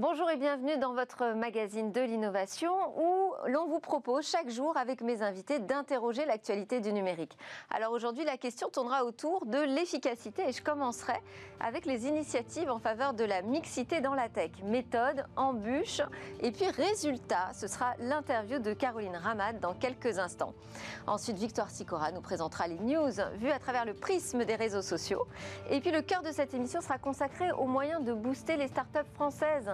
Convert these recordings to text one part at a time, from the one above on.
Bonjour et bienvenue dans votre magazine de l'innovation où l'on vous propose chaque jour avec mes invités d'interroger l'actualité du numérique. Alors aujourd'hui, la question tournera autour de l'efficacité et je commencerai avec les initiatives en faveur de la mixité dans la tech. Méthode, embûche et puis résultat. Ce sera l'interview de Caroline Ramad dans quelques instants. Ensuite, Victoire Sicora nous présentera les news vues à travers le prisme des réseaux sociaux. Et puis le cœur de cette émission sera consacré aux moyens de booster les startups françaises.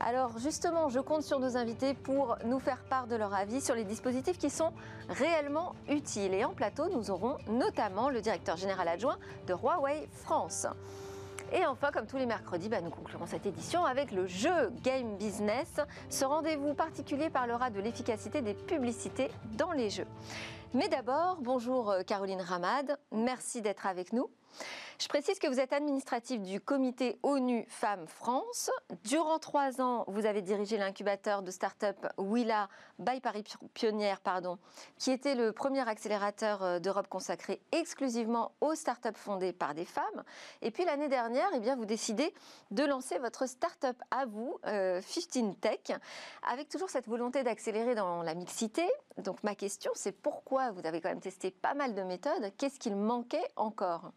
Alors justement, je compte sur nos invités pour nous faire part de leur avis sur les dispositifs qui sont réellement utiles. Et en plateau, nous aurons notamment le directeur général adjoint de Huawei France. Et enfin, comme tous les mercredis, bah, nous conclurons cette édition avec le jeu Game Business. Ce rendez-vous particulier parlera de l'efficacité des publicités dans les jeux. Mais d'abord, bonjour euh, Caroline Ramad, merci d'être avec nous. Je précise que vous êtes administrative du comité ONU Femmes France. Durant trois ans, vous avez dirigé l'incubateur de start-up Willa by Paris Pionnière, pardon, qui était le premier accélérateur euh, d'Europe consacré exclusivement aux start-up fondées par des femmes. Et puis l'année dernière, eh bien, vous décidez de lancer votre start-up à vous, 15 euh, Tech, avec toujours cette volonté d'accélérer dans la mixité. Donc ma question, c'est pourquoi vous avez quand même testé pas mal de méthodes? Qu'est-ce qu'il manquait encore?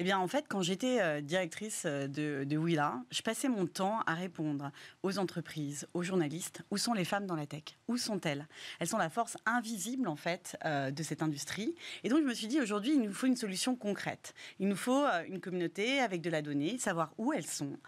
Eh bien, en fait, quand j'étais euh, directrice euh, de, de Willa, je passais mon temps à répondre aux entreprises, aux journalistes, où sont les femmes dans la tech? Où sont-elles? Elles sont la force invisible, en fait, euh, de cette industrie. Et donc, je me suis dit, aujourd'hui, il nous faut une solution concrète. Il nous faut une communauté avec de la donnée, savoir où elles sont,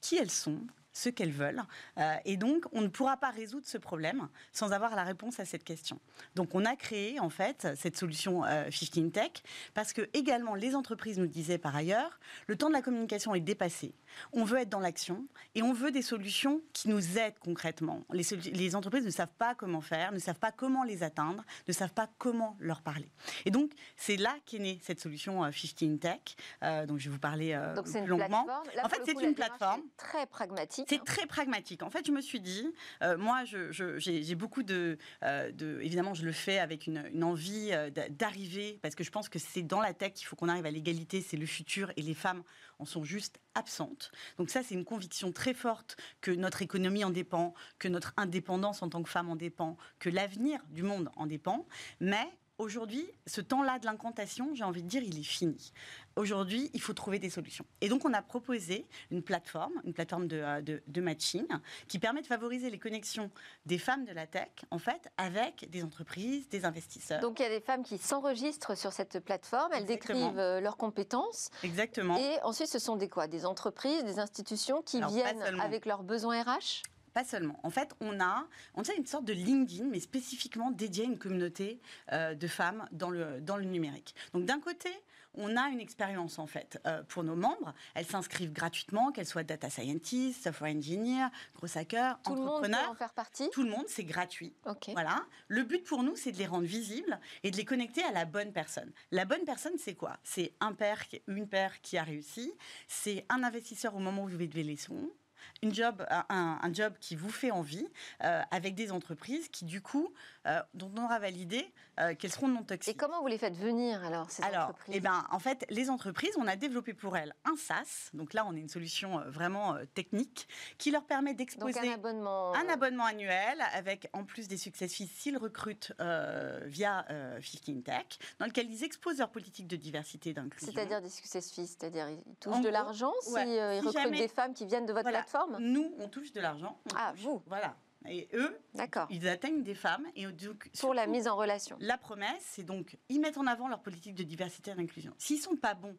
qui elles sont, ce qu'elles veulent. Euh, et donc, on ne pourra pas résoudre ce problème sans avoir la réponse à cette question. Donc, on a créé, en fait, cette solution euh, 15 Tech parce que, également, les entreprises nous disaient par ailleurs, le temps de la communication est dépassé. On veut être dans l'action et on veut des solutions qui nous aident concrètement. Les, les, entreprises ne savent pas comment faire, ne savent pas comment les atteindre, ne savent pas comment leur parler. Et donc, c'est là qu'est née cette solution 15 euh, Tech, euh, dont je vais vous parler euh, donc, longuement. en fait, c'est une plateforme très pragmatique c'est très pragmatique. En fait, je me suis dit, euh, moi, j'ai beaucoup de, euh, de, Évidemment, je le fais avec une, envie euh, d'arriver, parce que je pense que c'est dans la tech qu'il faut qu'on arrive à l'égalité, c'est le futur, et les femmes en sont juste absentes. Donc ça, c'est une conviction très forte que notre économie en dépend, que notre indépendance en tant que femme en dépend, que l'avenir du monde en dépend. Mais aujourd'hui, ce temps-là de l'incantation, j'ai envie de dire, il est fini. Aujourd'hui, il faut trouver des solutions. Et donc, on a proposé une plateforme, une plateforme de, euh, de, matching, qui permet de favoriser les connexions des femmes de la tech, en fait, avec des entreprises, des investisseurs. Donc, il y a des femmes qui s'enregistrent sur cette plateforme, elles décrivent euh, leurs compétences. Exactement. Et ensuite, ce sont des quoi? Des entreprises, des institutions qui viennent avec leurs besoins RH pas seulement. En fait, on a, on a une sorte de LinkedIn, mais spécifiquement dédié à une communauté euh, de femmes dans le, dans le numérique. Donc d'un côté, on a une expérience en fait euh, pour nos membres. Elles s'inscrivent gratuitement, qu'elles soient data scientists, software engineer, gros hackers, Tout entrepreneurs. Tout le monde peut en faire partie? Tout le monde, c'est gratuit. Voilà. Le but pour nous, c'est de les rendre visibles et de les connecter à la bonne personne. La bonne personne, c'est quoi? C'est un père, une père qui a réussi. C'est un investisseur au moment où vous devez les fonds un, job qui vous fait envie, euh, avec des entreprises qui, du coup, euh, dont on aura validé euh, qu'elles seront non toxiques. Et comment vous les faites venir alors ces alors, entreprises eh ben, en fait, les entreprises, on a développé pour elles un SaaS. Donc là, on est une solution vraiment technique qui leur permet d'exposer un abonnement, un abonnement annuel avec en plus des success fees s'ils recrutent via 15 Tech, dans lequel ils exposent leur politique de diversité et d'inclusion. C'est-à-dire des success fees, c'est-à-dire ils touchent de l'argent s'ils recrutent des femmes qui viennent de votre plateforme nous, on touche de l'argent. Ah, vous Voilà. Et eux, ils atteignent des femmes. Et donc, Pour la mise en relation. La promesse, c'est donc, ils mettent en avant leur politique de diversité et d'inclusion. S'ils sont pas bons,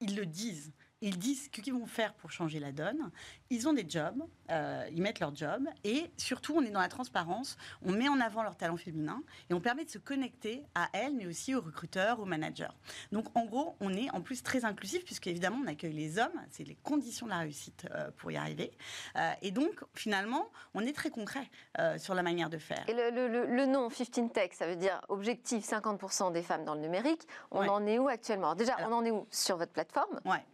ils le disent ils disent ce qu'ils vont faire pour changer la donne. Ils ont des jobs, euh, ils mettent leur job, et surtout, on est dans la transparence, on met en avant leur talent féminin, et on permet de se connecter à elles, mais aussi aux recruteurs, aux managers. Donc, en gros, on est en plus très inclusif, puisque évidemment, on accueille les hommes, c'est les conditions de la réussite euh, pour y arriver. Euh, et donc, finalement, on est très concret sur la manière de faire. Et le, nom 15 Tech, ça veut dire objectif 50% des femmes dans le numérique. On en est où actuellement? Déjà, on en est où? Sur votre plateforme? Ouais.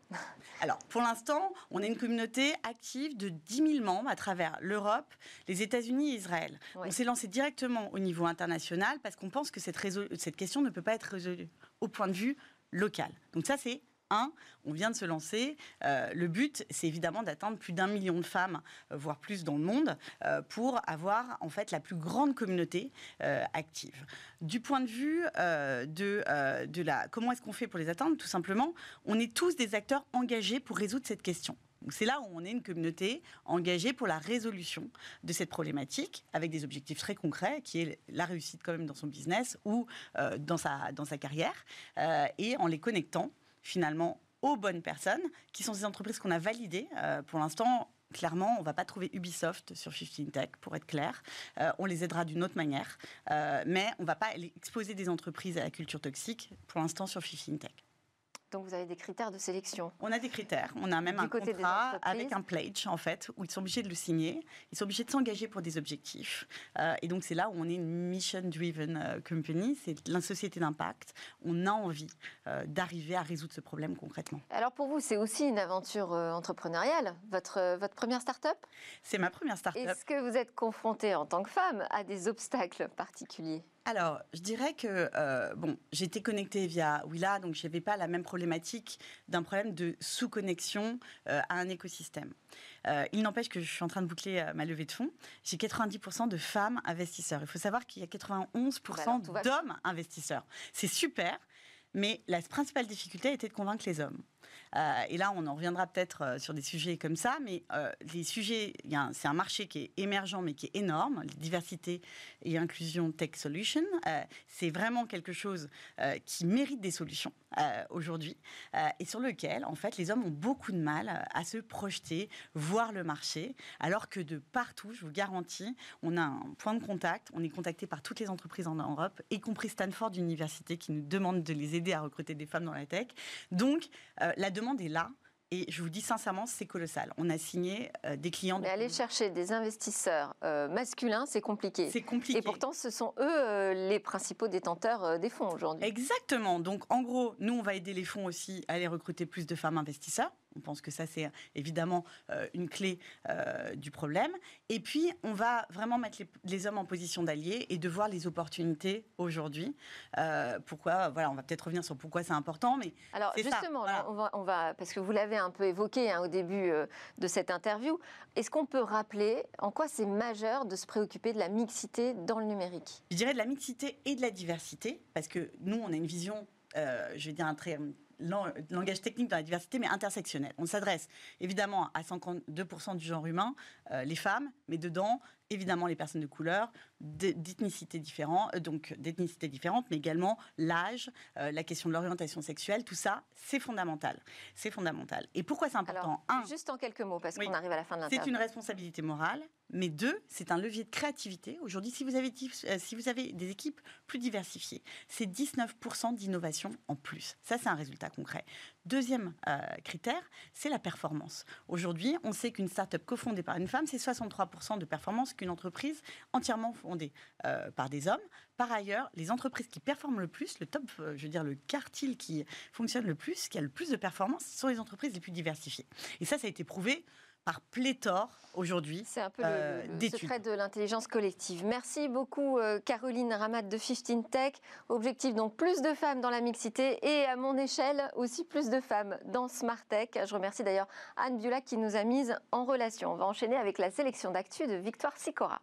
Alors, pour l'instant, on est une communauté active de 10 000 membres à travers l'Europe, les États-Unis et Israël. On s'est lancé directement au niveau international parce qu'on pense que cette, cette question ne peut pas être résolue au point de vue local. Donc ça, c'est on vient de se lancer. le but, c'est évidemment d'atteindre plus d'un million de femmes, voire plus dans le monde, pour avoir en fait la plus grande communauté active. Du point de vue de, de la comment est-ce qu'on fait pour les atteindre, tout simplement, on est tous des acteurs engagés pour résoudre cette question. C'est là où on est une communauté engagée pour la résolution de cette problématique, avec des objectifs très concrets, qui est la réussite quand même dans son business ou euh, dans, sa, dans sa carrière, euh, et en les connectant finalement aux bonnes personnes, qui sont ces entreprises qu'on a validées. Euh, pour l'instant, clairement, on ne va pas trouver Ubisoft sur 15 Tech, pour être clair. on les aidera d'une autre manière, mais on ne va pas exposer des entreprises à la culture toxique, pour l'instant, sur 15 Tech. Donc vous avez des critères de sélection. On a des critères. On a même un contrat avec un pledge en fait où ils sont obligés de le signer. Ils sont obligés de s'engager pour des objectifs. Euh, et donc c'est là où on est une mission-driven euh, company. C'est la société d'impact. On a envie euh, d'arriver à résoudre ce problème concrètement. Alors pour vous, c'est aussi une aventure entrepreneuriale. Votre votre première start-up? C'est ma première start-up. Est-ce que vous êtes confrontée en tant que femme à des obstacles particuliers? Alors, je dirais que euh, bon, j'étais connectée via Willa, donc je n'avais pas la même problématique d'un problème de sous-connexion euh, à un écosystème. Euh, il n'empêche que je suis en train de boucler ma levée de fonds. J'ai 90% de femmes investisseurs. Il faut savoir qu'il y a 91% d'hommes investisseurs. C'est super, mais la principale difficulté était de convaincre les hommes. Euh, et là, on en reviendra peut-être euh, sur des sujets comme ça, mais euh, les sujets, c'est un marché qui est émergent mais qui est énorme. Diversité et inclusion tech solution, c'est vraiment quelque chose qui mérite des solutions aujourd'hui et sur lequel, en fait, les hommes ont beaucoup de mal à se projeter, voir le marché, alors que de partout, je vous garantis, on a un point de contact, on est contacté par toutes les entreprises en Europe, y compris Stanford Université qui nous demande de les aider à recruter des femmes dans la tech. Donc, la demande est là. Et je vous dis sincèrement, c'est colossal. On a signé euh, des clients. Mais aller chercher des investisseurs euh, masculins, c'est compliqué. C'est compliqué. Et pourtant, ce sont eux euh, les principaux détenteurs des fonds aujourd'hui. Exactement. Donc, en gros, nous, on va aider les fonds aussi à aller recruter plus de femmes investisseurs. On pense que ça, c'est évidemment euh, une clé euh, du problème. Et puis, on va vraiment mettre les, hommes en position d'alliés et de voir les opportunités aujourd'hui. Euh, pourquoi Voilà, on va peut-être revenir sur pourquoi c'est important, mais alors justement, on, va, parce que vous l'avez un peu évoqué hein, au début de cette interview. Est-ce qu'on peut rappeler en quoi c'est majeur de se préoccuper de la mixité dans le numérique? Je dirais de la mixité et de la diversité, parce que nous, on a une vision, je vais dire un très langage technique dans la diversité, mais intersectionnel. On s'adresse évidemment à 52% du genre humain, euh, les femmes, mais dedans, évidemment les personnes de couleur, d'ethnicité différente, euh, donc d'ethnicité différente, mais également l'âge, euh, la question de l'orientation sexuelle, tout ça, c'est fondamental. C'est fondamental. Et pourquoi c'est important? Un, juste en quelques mots, parce qu'on arrive à la fin de l'interview. C'est une responsabilité morale, mais deux, c'est un levier de créativité. Aujourd'hui, si vous avez, si vous avez des équipes plus diversifiées, c'est 19% d'innovation en plus. Ça, c'est un résultat concret. Deuxième euh, critère, c'est la performance. Aujourd'hui, on sait qu'une start-up cofondée par une femme, c'est 63% de performance qu'une entreprise entièrement fondée euh, par des hommes. Par ailleurs, les entreprises qui performent le plus, le top, euh, je veux dire le quartile qui fonctionne le plus, qui a le plus de performance, sont les entreprises les plus diversifiées. Et ça, ça a été prouvé par pléthore aujourd'hui. C'est un peu le, euh, secret de l'intelligence collective. Merci beaucoup euh, Caroline Ramat de 15 Tech. Objectif donc plus de femmes dans la mixité et à mon échelle aussi plus de femmes dans Smart Tech. Je remercie d'ailleurs Anne Biolac qui nous a mises en relation. On va enchaîner avec la sélection d'actu de Victoire Sicora.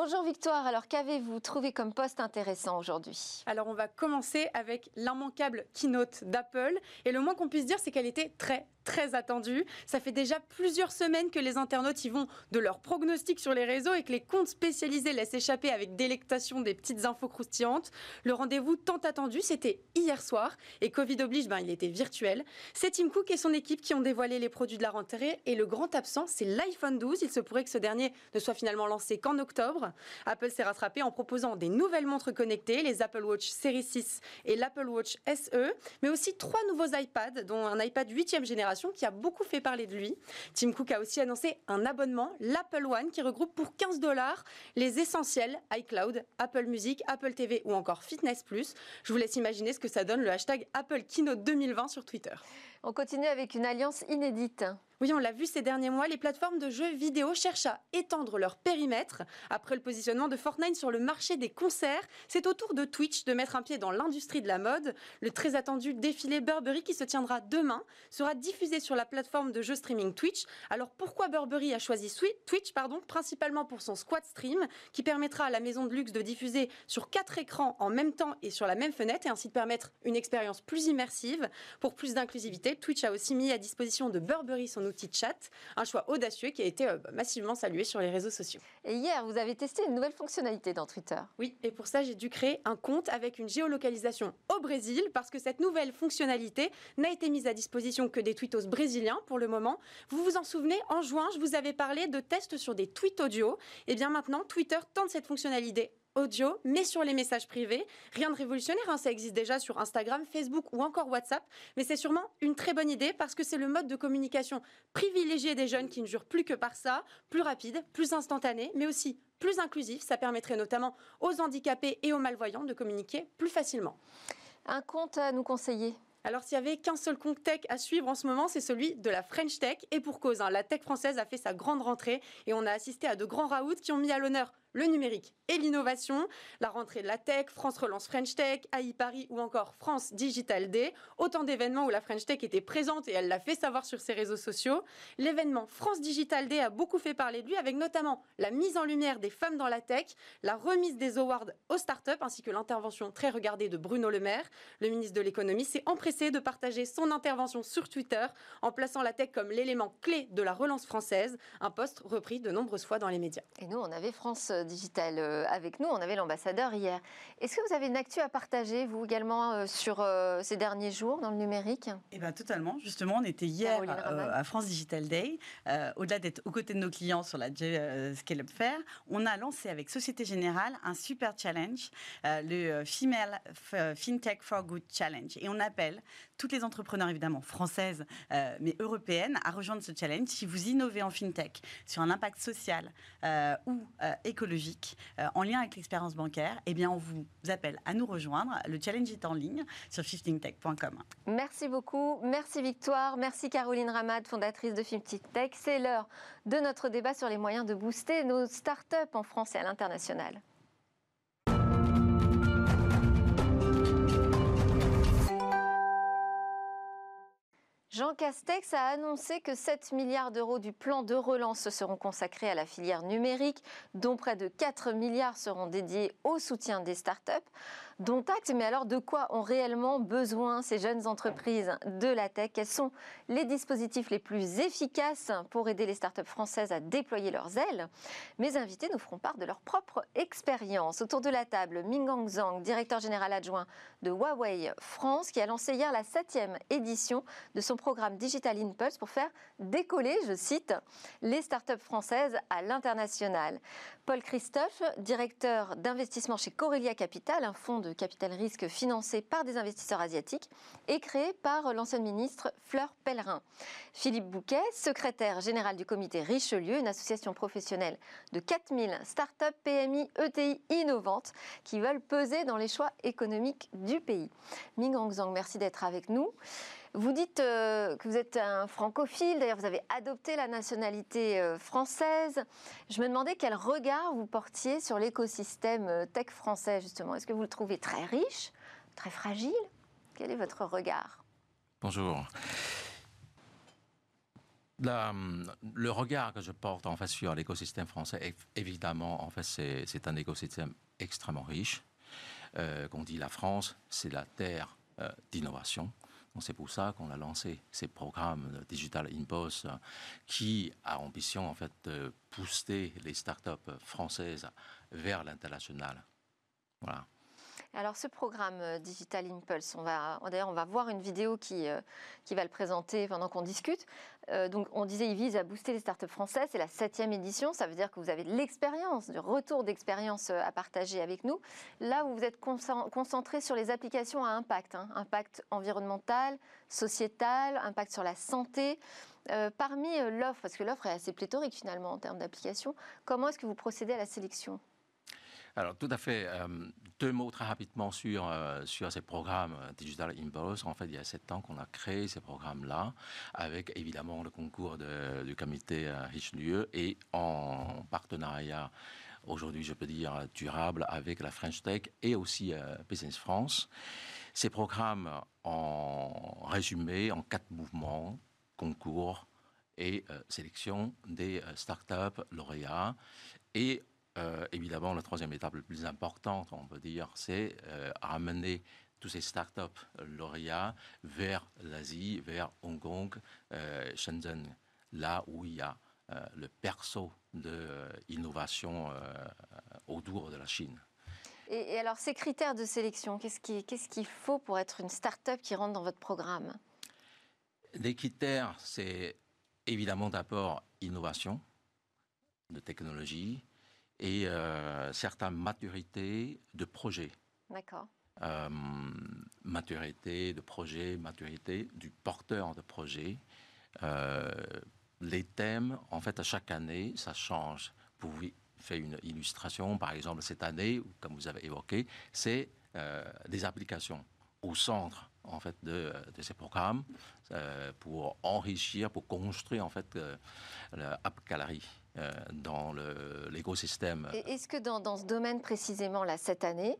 Bonjour Victoire, alors qu'avez-vous trouvé comme poste intéressant aujourd'hui? Alors on va commencer avec l'immanquable keynote d'Apple. Et le moins qu'on puisse dire c'est qu'elle était très très attendu. Ça fait déjà plusieurs semaines que les internautes y vont de leurs pronostics sur les réseaux et que les comptes spécialisés laissent échapper avec délectation des petites infos croustillantes. Le rendez-vous tant attendu, c'était hier soir et Covid oblige, ben, il était virtuel. C'est Tim Cook et son équipe qui ont dévoilé les produits de la rentrée et le grand absent, c'est l'iPhone 12. Il se pourrait que ce dernier ne soit finalement lancé qu'en octobre. Apple s'est rattrapé en proposant des nouvelles montres connectées, les Apple Watch Series 6 et l'Apple Watch SE, mais aussi trois nouveaux iPads, dont un iPad 8e génération qui a beaucoup fait parler de lui. Tim Cook a aussi annoncé un abonnement, l'Apple One, qui regroupe pour 15 dollars les essentiels iCloud, Apple Music, Apple TV ou encore Fitness Plus. Je vous laisse imaginer ce que ça donne le hashtag Apple Keynote 2020 sur Twitter. On continue avec une alliance inédite. Oui, on l'a vu ces derniers mois, les plateformes de jeux vidéo cherchent à étendre leur périmètre. Après le positionnement de Fortnite sur le marché des concerts, c'est au tour de Twitch de mettre un pied dans l'industrie de la mode. Le très attendu défilé Burberry qui se tiendra demain sera diffusé sur la plateforme de jeux streaming Twitch. Alors pourquoi Burberry a choisi Twitch pardon, Principalement pour son squad stream qui permettra à la maison de luxe de diffuser sur quatre écrans en même temps et sur la même fenêtre et ainsi de permettre une expérience plus immersive. Pour plus d'inclusivité, Twitch a aussi mis à disposition de Burberry son outil chat, un choix audacieux qui a été euh, massivement salué sur les réseaux sociaux. Et hier, vous avez testé une nouvelle fonctionnalité dans Twitter. Oui, et pour ça, j'ai dû créer un compte avec une géolocalisation au Brésil parce que cette nouvelle fonctionnalité n'a été mise à disposition que des tweetos brésiliens pour le moment. Vous vous en souvenez, en juin, je vous avais parlé de tests sur des tweets audio. Et eh bien maintenant, Twitter tente cette fonctionnalité audio, mais sur les messages privés. Rien de révolutionnaire, hein, ça existe déjà sur Instagram, Facebook ou encore WhatsApp, mais c'est sûrement une très bonne idée parce que c'est le mode de communication privilégié des jeunes qui ne jurent plus que par ça, plus rapide, plus instantané, mais aussi plus inclusif. Ça permettrait notamment aux handicapés et aux malvoyants de communiquer plus facilement. Un compte à nous conseiller? Alors s'il n'y avait qu'un seul compte tech à suivre en ce moment, c'est celui de la French Tech. Et pour cause, hein, la tech française a fait sa grande rentrée et on a assisté à de grands raouts qui ont mis à l'honneur le numérique et l'innovation, la rentrée de la tech, France Relance French Tech, AI Paris ou encore France Digital Day, autant d'événements où la French Tech était présente et elle l'a fait savoir sur ses réseaux sociaux. L'événement France Digital Day a beaucoup fait parler de lui avec notamment la mise en lumière des femmes dans la tech, la remise des awards aux startups ainsi que l'intervention très regardée de Bruno Le Maire. Le ministre de l'économie s'est empressé de partager son intervention sur Twitter en plaçant la tech comme l'élément clé de la relance française, un poste repris de nombreuses fois dans les médias. Et nous, on avait France Digital euh, avec nous. On avait l'ambassadeur hier. Est-ce que vous avez une actu à partager, vous également, euh, sur euh, ces derniers jours dans le numérique? Eh bien, totalement. Justement, on était hier à France Digital Day. Au-delà d'être aux côtés de nos clients sur la Scale-Up Fair, on a lancé avec Société Générale un super challenge, le Female FinTech for Good Challenge. Et on appelle toutes les entrepreneurs, évidemment, françaises, mais européennes, à rejoindre ce challenge si vous innovez en FinTech sur un impact social ou écologique euh, en lien avec l'expérience bancaire, eh bien, on vous appelle à nous rejoindre. Le challenge est en ligne sur shiftingtech.com. Merci beaucoup. Merci Victoire. Merci Caroline Ramad, fondatrice de FinTech. C'est l'heure de notre débat sur les moyens de booster nos startups en France et à l'international. Jean Castex a annoncé que 7 milliards d'euros du plan de relance seront consacrés à la filière numérique, dont près de 4 milliards seront dédiés au soutien des startups dont acte. Mais alors, de quoi ont réellement besoin ces jeunes entreprises de la tech? Quels sont les dispositifs les plus efficaces pour aider les startups françaises à déployer leurs ailes? Mes invités nous feront part de leur propre expérience. Autour de la table, Mingang Zhang, directeur général adjoint de Huawei France, qui a lancé hier la septième édition de son programme Digital Impulse pour faire décoller, je cite, les startups françaises à l'international. Paul Christophe, directeur d'investissement chez Corelia Capital, un fonds de capital risque financé par des investisseurs asiatiques et créé par l'ancienne ministre Fleur Pellerin. Philippe Bouquet, secrétaire général du comité Richelieu, une association professionnelle de 4000 startups, PMI, ETI innovantes qui veulent peser dans les choix économiques du pays. Ming Hongzhang, merci d'être avec nous. Vous dites euh, que vous êtes un francophile, d'ailleurs vous avez adopté la nationalité euh, française. Je me demandais quel regard vous portiez sur l'écosystème euh, tech français justement. Est-ce que vous le trouvez très riche, très fragile? Quel est votre regard? Bonjour. le regard que je porte en fait sur l'écosystème français, évidemment, en fait, c'est un écosystème extrêmement riche. Euh, qu'on dit la France, c'est la terre d'innovation. C'est pour ça qu'on a lancé ces programmes Digital Impulse qui a ambition en fait de booster les startups françaises vers l'international. Voilà. Alors ce programme euh, Digital Impulse, on va d'ailleurs on va voir une vidéo qui, euh, qui va le présenter pendant qu'on discute. Euh, donc on disait il vise à booster les startups françaises, c'est la septième édition, ça veut dire que vous avez de l'expérience, du retour d'expérience à partager avec nous. Là où vous êtes concentré sur les applications à impact, hein. impact environnemental, sociétal, impact sur la santé. parmi l'offre, parce que l'offre est assez pléthorique finalement en termes d'applications, comment est-ce que vous procédez à la sélection? Alors, tout à fait. Euh, deux mots très rapidement sur, euh, sur ces programmes euh, Digital Impulse. En fait, il y a sept ans qu'on a créé ces programmes-là, avec évidemment le concours du comité Richelieu et en partenariat, aujourd'hui, je peux dire, durable avec la French Tech et aussi Business France. Ces programmes, en résumé, en quatre mouvements, concours et sélection des startups lauréats et euh, évidemment, la troisième étape la plus importante, on peut dire, c'est euh, amener tous ces startups lauréats vers l'Asie, vers Hong Kong, euh, Shenzhen, là où il y a le perso d'innovation autour de la Chine. Et, alors, ces critères de sélection, qu'est-ce qu'il faut pour être une start-up qui rentre dans votre programme? Les critères, c'est évidemment d'abord innovation de technologie, et euh, certaines maturités de projet. D'accord. Euh, maturité de projet, maturité du porteur de projet. Euh, les thèmes, en fait, à chaque année, ça change. Vous faites une illustration, par exemple, cette année, comme vous avez évoqué, c'est des applications au centre en fait de, de ces programmes pour enrichir, pour construire en fait l'App Gallery. Euh, dans l'écosystème. Est-ce que dans, dans, ce domaine précisément, là, cette année,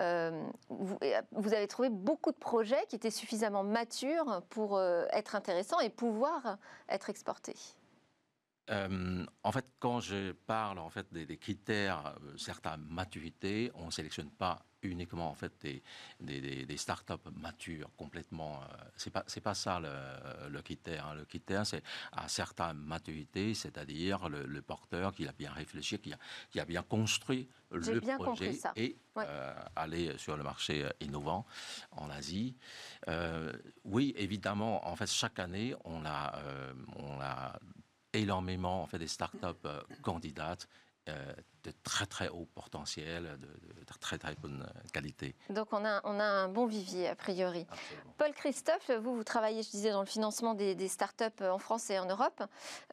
euh, vous, vous, avez trouvé beaucoup de projets qui étaient suffisamment matures pour euh, être intéressants et pouvoir être exportés? En fait, quand je parle en fait des, critères, certaines maturités, on ne sélectionne pas uniquement en fait des, des, des startups matures complètement. Euh, c'est pas c'est pas ça le, critère. Hein. Le critère c'est à certaines maturités, c'est-à-dire le, porteur qui a bien réfléchi, qui a, qui a bien construit le projet et euh, aller sur le marché euh, innovant en Asie. oui, évidemment, en fait chaque année on a on a énormément en fait des startups candidates euh, de très très haut potentiel, de, très très bonne qualité. Donc on a, on a un bon vivier a priori. Paul Christophe, vous, vous travaillez, je disais, dans le financement des, des startups en France et en Europe.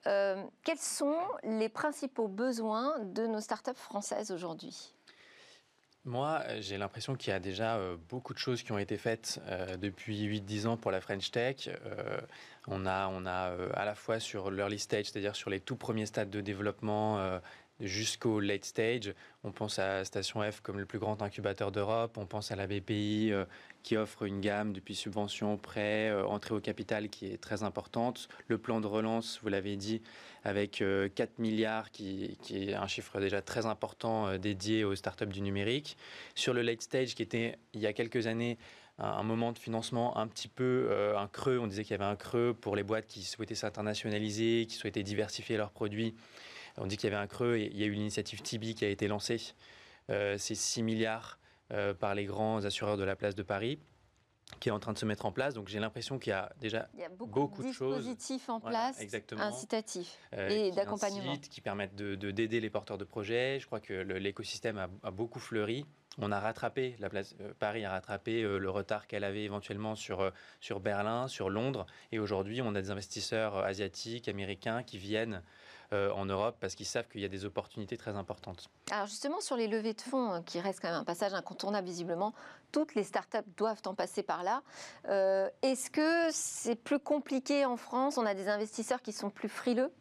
Euh, quels sont les principaux besoins de nos startups françaises aujourd'hui? Moi, j'ai l'impression qu'il y a déjà euh, beaucoup de choses qui ont été faites depuis 8-10 ans pour la French Tech. on a, on a à la fois sur l'early stage, c'est-à-dire sur les tout premiers stades de développement, jusqu'au late stage. On pense à Station F comme le plus grand incubateur d'Europe. On pense à la BPI euh, qui offre une gamme depuis subventions, prêts, euh, entrée au capital qui est très importante. Le plan de relance, vous l'avez dit, avec 4 euh, milliards qui, qui, est un chiffre déjà très important dédié aux startups du numérique. Sur le late stage qui était il y a quelques années un moment de financement un petit peu un creux. On disait qu'il y avait un creux pour les boîtes qui souhaitaient s'internationaliser, qui souhaitaient diversifier leurs produits on dit qu'il y avait un creux et il y a eu l'initiative Tibi qui a été lancée. Euh, c'est 6 milliards euh, par les grands assureurs de la place de Paris qui est en train de se mettre en place. Donc j'ai l'impression qu'il y a déjà beaucoup, de dispositifs en place, incitatifs euh, et d'accompagnement. Qui permettent de, d'aider les porteurs de projets. Je crois que l'écosystème a, beaucoup fleuri. On a rattrapé, la place, Paris a rattrapé le retard qu'elle avait éventuellement sur, sur Berlin, sur Londres. Et aujourd'hui, on a des investisseurs asiatiques, américains qui viennent euh, en Europe parce qu'ils savent qu'il y a des opportunités très importantes. Alors justement sur les levées de fonds, euh, qui reste quand même un passage incontournable visiblement, toutes les startups doivent en passer par là. Euh, est-ce que c'est plus compliqué en France? On a des investisseurs qui sont plus frileux?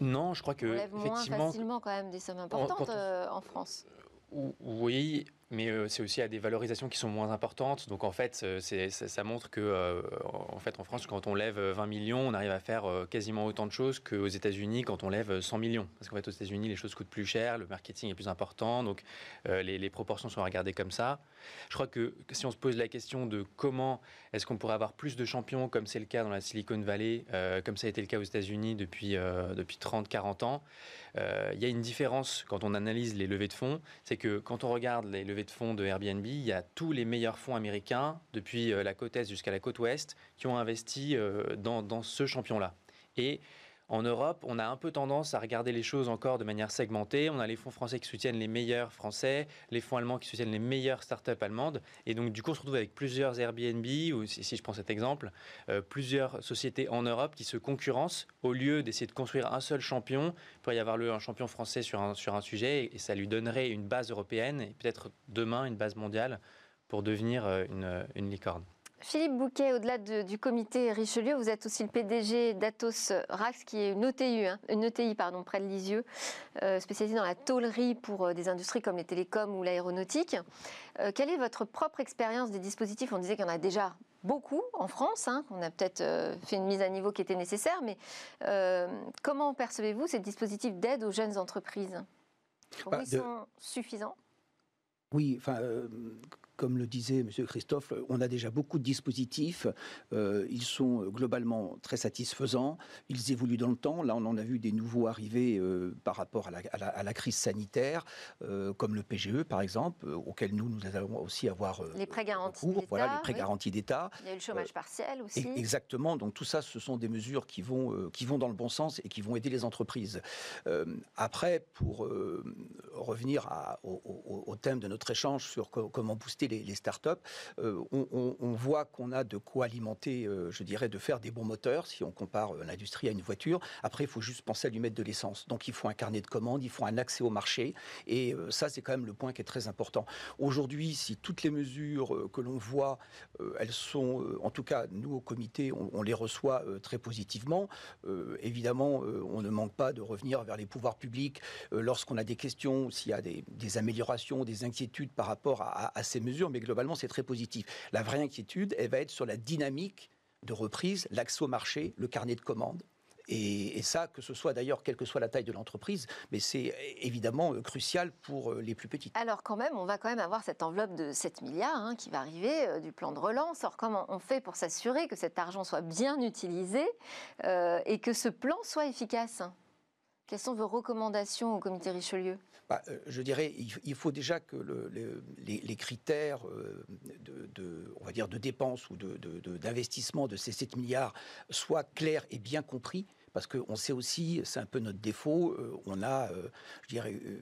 Non, je crois que on lève moins facilement quand même des sommes importantes en France. Oui, mais euh, c'est aussi à des valorisations qui sont moins importantes. Donc en fait, euh, ça, montre que euh, en fait, en France, quand on lève 20 millions, on arrive à faire quasiment autant de choses qu'aux États-Unis quand on lève 100 millions. Parce qu'en fait, aux États-Unis, les choses coûtent plus cher, le marketing est plus important, donc les, les, proportions sont regardées comme ça. Je crois que si on se pose la question de comment est-ce qu'on pourrait avoir plus de champions, comme c'est le cas dans la Silicon Valley, comme ça a été le cas aux États-Unis depuis, depuis 30-40 ans, il y a une différence quand on analyse les levées de fonds, c'est que quand on regarde les levées de fonds de Airbnb, il y a tous les meilleurs fonds américains, depuis euh, la côte est jusqu'à la côte ouest, qui ont investi euh, dans, ce champion-là. Et En Europe, on a un peu tendance à regarder les choses encore de manière segmentée. On a les fonds français qui soutiennent les meilleurs français, les fonds allemands qui soutiennent les meilleures startups allemandes. Et donc, du coup, on se retrouve avec plusieurs Airbnb, ou si, je prends cet exemple, euh, plusieurs sociétés en Europe qui se concurrencent au lieu d'essayer de construire un seul champion. Il pourrait y avoir un champion français sur un, sujet et ça lui donnerait une base européenne et peut-être demain une base mondiale pour devenir euh, une licorne. Philippe Bouquet, au-delà du comité Richelieu, vous êtes aussi le PDG d'Atos Rax, qui est une ETI, hein, une ETI pardon, près de Lisieux, euh, spécialisée dans la tôlerie pour euh, des industries comme les télécoms ou l'aéronautique. Euh, quelle est votre propre expérience des dispositifs? On disait qu'il y en a déjà beaucoup en France, hein, on a peut-être fait une mise à niveau qui était nécessaire, mais comment percevez-vous ces dispositifs d'aide aux jeunes entreprises? Pour bah, vous, ils sont suffisants? Oui, enfin, comme le disait M. Christophe, on a déjà beaucoup de dispositifs. Euh, ils sont globalement très satisfaisants. Ils évoluent dans le temps. Là, on en a vu des nouveaux arriver euh, par rapport à la, crise sanitaire, euh, comme le PGE, par exemple, auquel nous, nous allons aussi avoir les prêts garantis d'État. Voilà, les prêts garantis d'État. Il y a eu le chômage partiel aussi. Exactement. Donc tout ça, ce sont des mesures qui vont, qui vont dans le bon sens et qui vont aider les entreprises. après, pour revenir au, thème de notre échange sur comment booster les, startups, euh, on, voit qu'on a de quoi alimenter, euh, je dirais, de faire des bons moteurs, si on compare euh, l'industrie à une voiture. Après, il faut juste penser à lui mettre de l'essence. Donc, il faut un carnet de commandes, il faut un accès au marché. Et ça, c'est quand même le point qui est très important. Aujourd'hui, si toutes les mesures que l'on voit, elles sont, en tout cas, nous, au comité, on, les reçoit très positivement. évidemment, on ne manque pas de revenir vers les pouvoirs publics lorsqu'on a des questions, s'il y a des, améliorations, des inquiétudes par rapport à, ces mesures mais globalement, c'est très positif. La vraie inquiétude, elle va être sur la dynamique de reprise, l'accès au marché, le carnet de commandes. Et, ça, que ce soit d'ailleurs, quelle que soit la taille de l'entreprise, mais c'est évidemment euh, crucial pour euh, les plus petites. Alors quand même, on va quand même avoir cette enveloppe de 7 milliards hein, qui va arriver euh, du plan de relance. Alors comment on fait pour s'assurer que cet argent soit bien utilisé et que ce plan soit efficace? Quelles sont vos recommandations au comité Richelieu? Bah, euh, je dirais, il faut déjà que les, critères euh, de, de dépenses ou d'investissement de, de ces 7 milliards soient clairs et bien compris parce qu'on sait aussi, c'est un peu notre défaut, euh, on a, euh, je dirais, euh,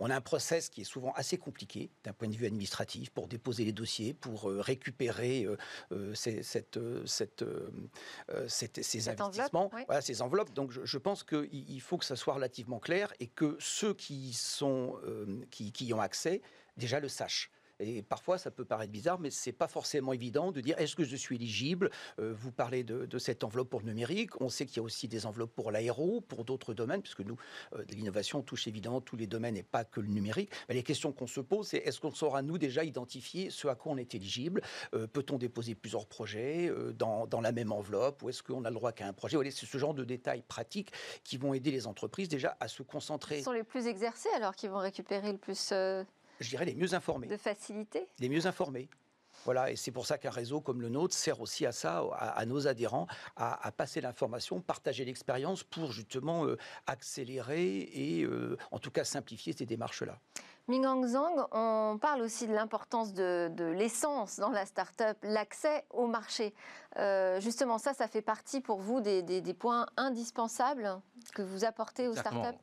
on a un process qui est souvent assez compliqué d'un point de vue administratif pour déposer les dossiers, pour récupérer ces, cette, cette, ces investissements, voilà, ces enveloppes. Donc je, pense qu'il faut que ça soit relativement clair et que ceux qui sont, qui, qui y ont accès déjà le sachent. Et parfois, ça peut paraître bizarre, mais c'est pas forcément évident de dire est-ce que je suis éligible? Euh, Vous parlez de, cette enveloppe pour le numérique. On sait qu'il y a aussi des enveloppes pour l'aéro, pour d'autres domaines, puisque nous, euh, l'innovation touche évidemment tous les domaines et pas que le numérique. Mais les questions qu'on se pose, c'est est-ce qu'on saura, nous, déjà identifier ce à quoi on est éligible? Euh, Peut-on déposer plusieurs projets dans, la même enveloppe? Ou est-ce qu'on a le droit qu'à un projet? C'est ce genre de détails pratiques qui vont aider les entreprises déjà à se concentrer. Ce sont les plus exercés alors qui vont récupérer le plus je dirais, les mieux informés. De facilité Les mieux informés. Voilà, et c'est pour ça qu'un réseau comme le nôtre sert aussi à ça, à, nos adhérents, à, passer l'information, partager l'expérience pour justement euh, accélérer et euh, en tout cas simplifier ces démarches-là. Mingang Zhang, on parle aussi de l'importance de, l'essence dans la start-up, l'accès au marché. Euh, justement, ça, ça fait partie pour vous des, points indispensables que vous apportez aux start-up?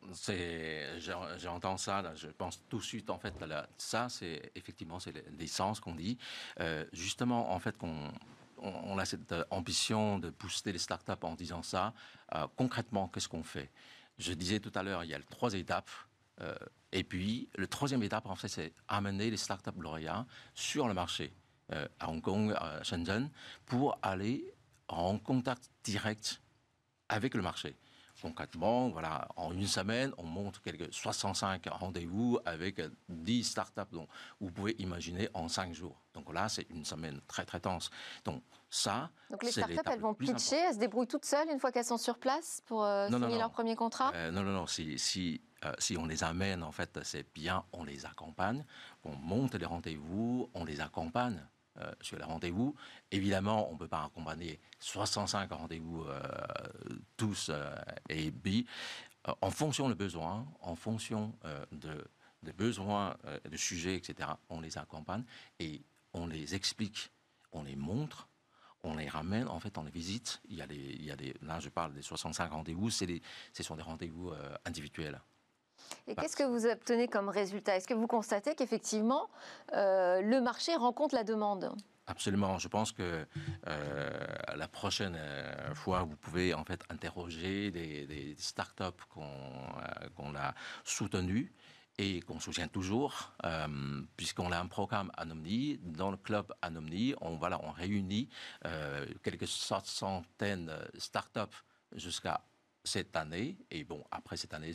J'entends ça, je pense tout de suite, en fait, ça, c'est effectivement c'est l'essence qu'on dit. Euh, justement, en fait, qu'on on, a cette ambition de booster les start-up en disant ça. Euh, concrètement, qu'est-ce qu'on fait? Je disais tout à l'heure, il y a trois étapes. Euh, et puis, le troisième étape, en fait, c'est amener les startups lauréats sur le marché euh, à Hong Kong, à Shenzhen, pour aller en contact direct avec le marché. Concrètement, voilà, en une semaine, on monte quelques 65 rendez-vous avec 10 startups, donc vous pouvez imaginer en 5 jours. Donc là, c'est une semaine très très dense. Donc ça, donc les startups, elles vont pitcher, elles se débrouillent toutes seules une fois qu'elles sont sur place pour euh, signer leur premier contrat? Euh, Non, non, non. Si, si, euh, si on les amène, en fait, c'est bien, on les accompagne, on monte les rendez-vous, on les accompagne. Euh, sur les rendez-vous. Évidemment, on ne peut pas accompagner 65 rendez-vous euh, tous et B. en fonction des besoins, en fonction de, des besoins, de sujets, etc., on les accompagne et on les explique, on les montre, on les ramène, en fait, on les visite. Il y a il y a là, je parle des 65 rendez-vous, c'est ce sont des rendez-vous individuels. Et qu'est-ce que vous obtenez comme résultat? Est-ce que vous constatez qu'effectivement, euh, le marché rencontre la demande? Absolument. Je pense que euh, la prochaine fois, vous pouvez en fait interroger des, des startups qu'on a soutenues et qu'on soutient toujours, euh, puisqu'on a un programme Anomni. Dans le club Anomni, on, voilà, on réunit euh, quelques centaines de startups jusqu'à cette année. Et bon, après cette année,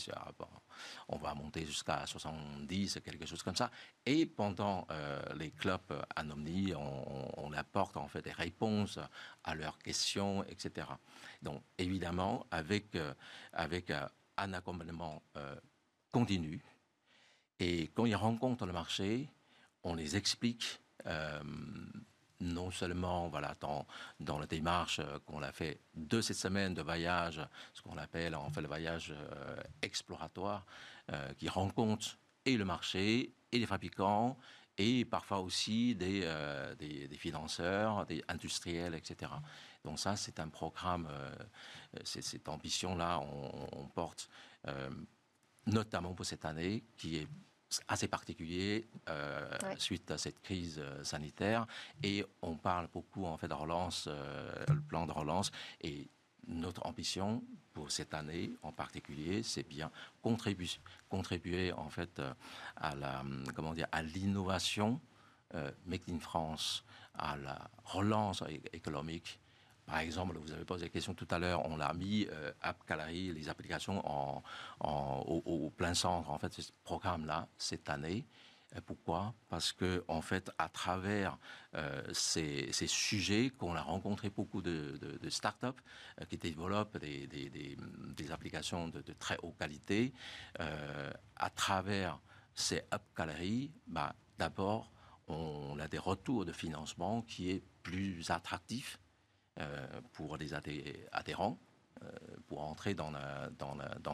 on va monter jusqu'à 70, quelque chose comme ça. Et pendant euh, les clubs Anomni, on, apporte en fait des réponses à leurs questions, etc. Donc, évidemment, avec, avec un accompagnement continu, et quand ils rencontrent le marché, on les explique euh, non seulement voilà, dans, dans la démarche qu'on a fait de cette semaine de voyage, ce qu'on appelle en fait le voyage euh, exploratoire, euh, qui rencontre et le marché et les fabricants et parfois aussi des, des, financeurs, des industriels, etc. Donc ça, c'est un programme, cette ambition-là, on, on porte notamment pour cette année, qui est assez particulier euh, suite à cette crise euh, sanitaire. Et on parle beaucoup en fait de relance, euh, le plan de relance. Et notre ambition pour cette année en particulier, c'est bien contribuer, contribuer en fait à la comment dire à l'innovation Make in France, à la relance économique par exemple, vous avez posé la question tout à l'heure, on a mis euh, App les applications au, plein centre, en fait, ce programme-là, cette année. Pourquoi? Parce que en fait, à travers euh, ces, sujets, qu'on a rencontré beaucoup de, startups euh, qui développent des, applications de, très haute qualité, à travers ces App bah, d'abord, on a des retours de financement qui est plus attractif euh, pour les adhérents euh, pour entrer dans,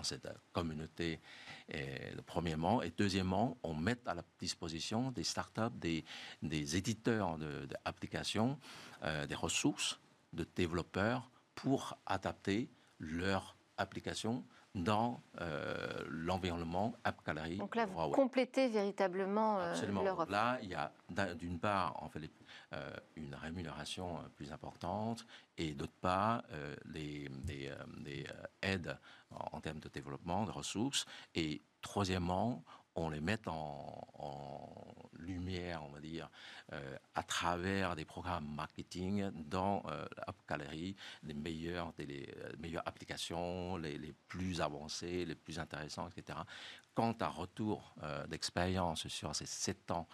cette communauté, et, premièrement. Et deuxièmement, on met à la disposition des startups, des, éditeurs d'applications, de, euh, des ressources de développeurs pour adapter leur application dans euh, l'environnement AppGallery. Donc là, vous complétez véritablement euh, l'Europe. Là, il y a d'une part en fait, euh, une rémunération plus importante et d'autre part les, des, aides en, en, termes de développement, de ressources. Et troisièmement, on les met en, lumière, on va dire, euh, à travers des programmes marketing dans euh, Gallery, les meilleures, les, euh, meilleures applications, les, plus avancées, les plus intéressantes, etc. Quant à retour d'expérience sur ces sept ans,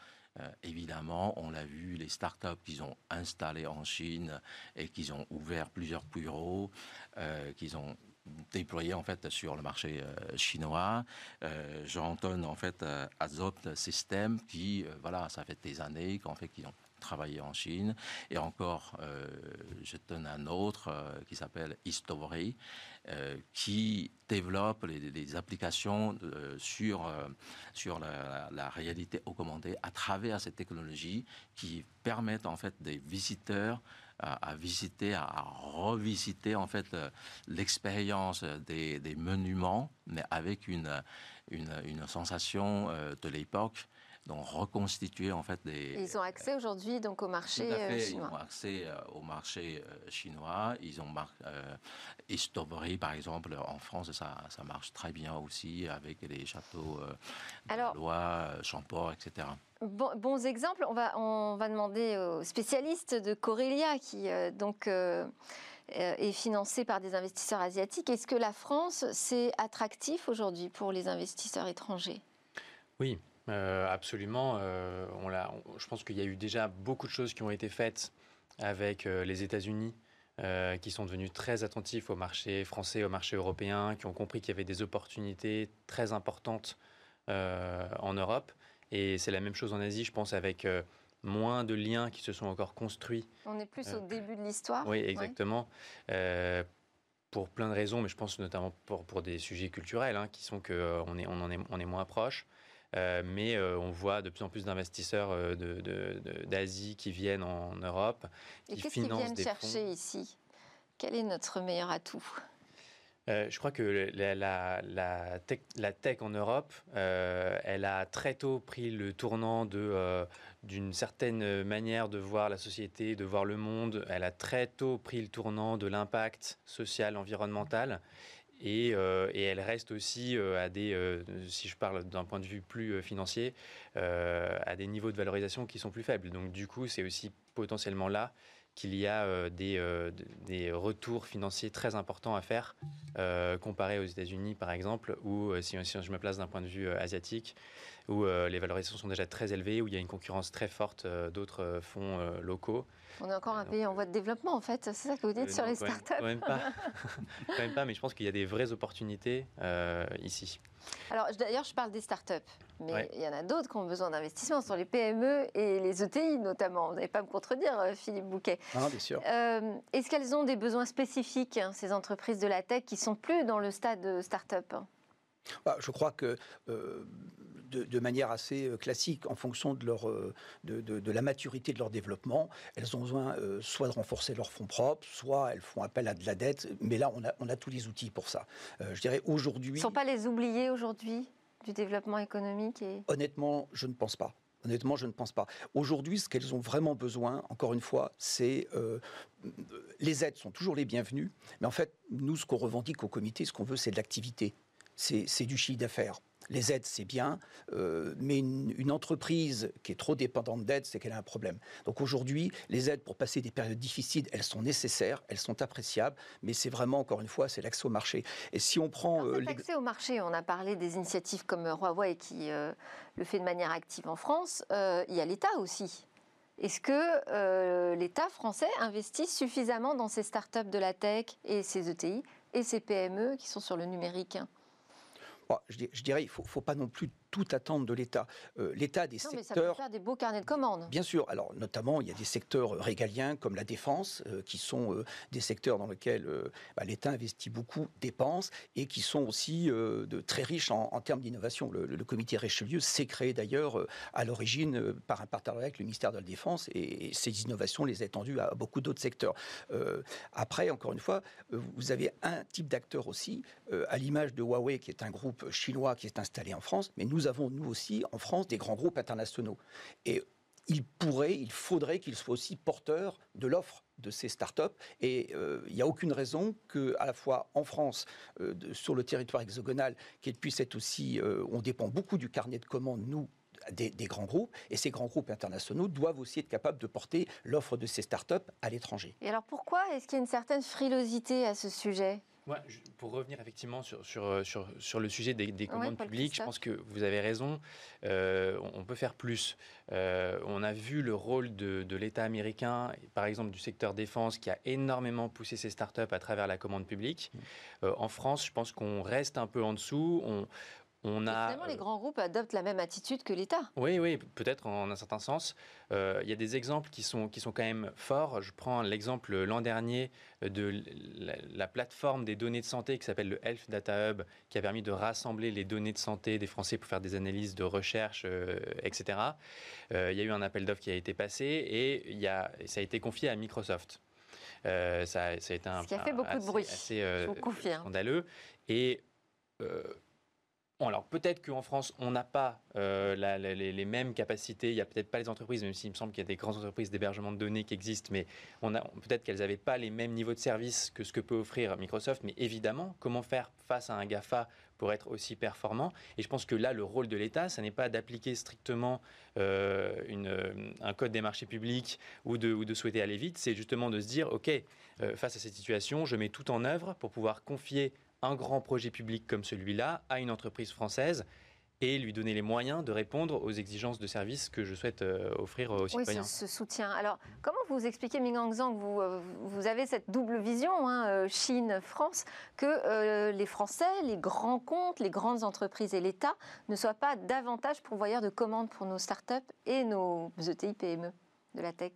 évidemment, on l'a vu, les startups qu'ils ont installées en Chine et qu'ils ont ouvert plusieurs bureaux, qu'ils ont déployé en fait sur le marché euh, chinois. Euh, J'entends en fait euh, System qui, voilà, ça fait des années qu'en fait qu'ils ont travaillé en Chine. Et encore, je donne un autre qui s'appelle History, qui développe les, applications sur, sur la, la, réalité augmentée à travers cette technologie qui permettent en fait des visiteurs à, visiter, à, revisiter en fait euh, l'expérience des, monuments, mais avec une, une, sensation euh, de l'époque. Donc reconstituer en fait des. Ils ont accès aujourd'hui donc au marché chinois. Ils ont accès au marché chinois. Ils ont euh, par exemple en France ça, ça marche très bien aussi avec les châteaux de Loire, Champort, etc bons exemples. On va, on va demander aux spécialistes de Corelia, qui euh, donc euh, euh, est financé par des investisseurs asiatiques. Est-ce que la France, c'est attractif aujourd'hui pour les investisseurs étrangers? Oui, absolument. On je pense qu'il y a eu déjà beaucoup de choses qui ont été faites avec les États-Unis. qui sont devenus très attentifs au marché français, au marché européen, qui ont compris qu'il y avait des opportunités très importantes en Europe. Et c'est la même chose en Asie, je pense, avec euh, moins de liens qui se sont encore construits. On est plus au euh, début de l'histoire. Oui, exactement. Euh, pour plein de raisons, mais je pense notamment pour, pour des sujets culturels, hein, qui sont qu'on est, on en est, on est moins proche. Mais on voit de plus en plus d'investisseurs d'Asie qui viennent en Europe. Et qu'est-ce qu'ils viennent chercher ici? Quel est notre meilleur atout? Je crois que la, tech, en Europe, elle a très tôt pris le tournant de, d'une certaine manière de voir la société, de voir le monde. Elle a très tôt pris le tournant de l'impact social, environnemental. Et, euh, elle reste aussi euh, à des, euh, si je parle d'un point de vue plus financier, à des niveaux de valorisation qui sont plus faibles. Donc du coup, c'est aussi potentiellement là qu'il y a des, des, retours financiers très importants à faire, comparé aux États-Unis par exemple, ou si, je me place d'un point de vue asiatique, où les valorisations sont déjà très élevées, où il y a une concurrence très forte d'autres fonds locaux. On est encore un pays en voie de développement, en fait. C'est ça que vous dites sur les startups Quand même pas. quand même pas, mais je pense qu'il y a des vraies opportunités ici. Alors, d'ailleurs, je parle des startups, mais il y en a d'autres qui ont besoin d'investissement sur les PME et les ETI notamment. Vous n'allez pas me contredire, Philippe Bouquet. Ah, bien sûr. Est-ce qu'elles ont des besoins spécifiques, hein, ces entreprises de la tech, qui sont plus dans le stade de start-up? Je crois que de, manière assez euh, classique en fonction de, leur, euh, de, la maturité de leur développement. Elles ont besoin euh, soit de renforcer leurs fonds propres, soit elles font appel à de la dette. Mais là, on a, on a tous les outils pour ça. je dirais aujourd'hui. ne sont pas les oubliés aujourd'hui du développement économique et... Honnêtement, je ne pense pas. Honnêtement, je ne pense pas. Aujourd'hui, ce qu'elles ont vraiment besoin, encore une fois, c'est les aides sont toujours les bienvenues, mais en fait, nous, ce qu'on revendique au comité, ce qu'on veut, c'est de l'activité, c'est du chiffre d'affaires les aides, c'est bien, euh, mais une, entreprise qui est trop dépendante d'aides, c'est qu'elle a un problème. Donc aujourd'hui, les aides pour passer des périodes difficiles, elles sont nécessaires, elles sont appréciables, mais c'est vraiment, encore une fois, c'est l'accès au marché. Et si on prend... Euh, l'accès au marché, on a parlé des initiatives comme Huawei qui euh, le fait de manière active en France, il y a l'État aussi. Est-ce que l'État français investit suffisamment dans ces startups de la tech et ces ETI et ces PME qui sont sur le numérique? Je, dirais, il ne faut, faut, pas non plus tout attendre de l'État. Euh, L'État des non, secteurs. Mais ça peut faire des beaux carnets de commandes. Bien sûr. Alors, notamment, il y a des secteurs régaliens comme la défense, euh, qui sont euh, des secteurs dans lesquels bah, l'État investit beaucoup, dépense, et qui sont aussi de, très riches en, termes d'innovation. Le, comité Richelieu s'est créé d'ailleurs à l'origine par un partenariat avec le ministère de la Défense, et, ces innovations les a étendues à beaucoup d'autres secteurs. après, encore une fois, vous avez un type d'acteur aussi, à l'image de Huawei, qui est un groupe chinois qui est installé en France, mais nous nous avons, nous aussi, en France, des grands groupes internationaux. Et il pourrait, il faudrait qu'ils soient aussi porteurs de l'offre de ces startups. Et euh, il n'y a aucune raison que, à la fois en France, euh, sur le territoire hexagonal, qu'elle puisse être aussi. Euh, on dépend beaucoup du carnet de commandes, nous, des, des, grands groupes, et ces grands groupes internationaux doivent aussi être capables de porter l'offre de ces startups à l'étranger. Et alors pourquoi est-ce qu'il y a une certaine frilosité à ce sujet? Pour revenir effectivement sur, sur, euh, sur, sur le sujet des, des commandes publiques, je pense que vous avez raison. Euh, on peut faire plus. Euh, on a vu le rôle de, de l'État américain, par exemple du secteur défense, qui a énormément poussé ses startups à travers la commande publique. Mmh. en France, je pense qu'on reste un peu en dessous. On, on a, finalement, les grands groupes adoptent la même attitude que l'État. Oui, oui, peut-être en un certain sens. Euh, il y a des exemples qui sont, qui sont quand même forts. Je prends l'exemple l'an dernier de la, plateforme des données de santé qui s'appelle le Health Data Hub, qui a permis de rassembler les données de santé des Français pour faire des analyses de recherche, euh, etc. Euh, il y a eu un appel d'offres qui a été passé et il y a, ça a été confié à Microsoft. ça, ça, a été un, Ce qui a fait beaucoup de bruit, assez, je vous confirme. scandaleux. Et alors peut-être qu'en France, on n'a pas euh, les, mêmes capacités. Il n'y a peut-être pas les entreprises, même s'il me semble qu'il y a des grandes entreprises d'hébergement de données qui existent, mais peut-être qu'elles n'avaient pas les mêmes niveaux de service que ce que peut offrir Microsoft. Mais évidemment, comment faire face à un GAFA pour être aussi performant? Et je pense que là, le rôle de l'État, ce n'est pas d'appliquer strictement euh, un code des marchés publics ou de, souhaiter aller vite, c'est justement de se dire, OK, euh, face à cette situation, je mets tout en œuvre pour pouvoir confier un grand projet public comme celui-là à une entreprise française et lui donner les moyens de répondre aux exigences de service que je souhaite euh, offrir aux citoyens. Oui, ce, soutien. Alors, comment vous expliquez, Ming Zhang, vous, euh, vous avez cette double vision, hein, euh, Chine-France, que les Français, les grands comptes, les grandes entreprises et l'État ne soient pas davantage pourvoyeurs de commandes pour nos start-up et nos ETI PME de la tech?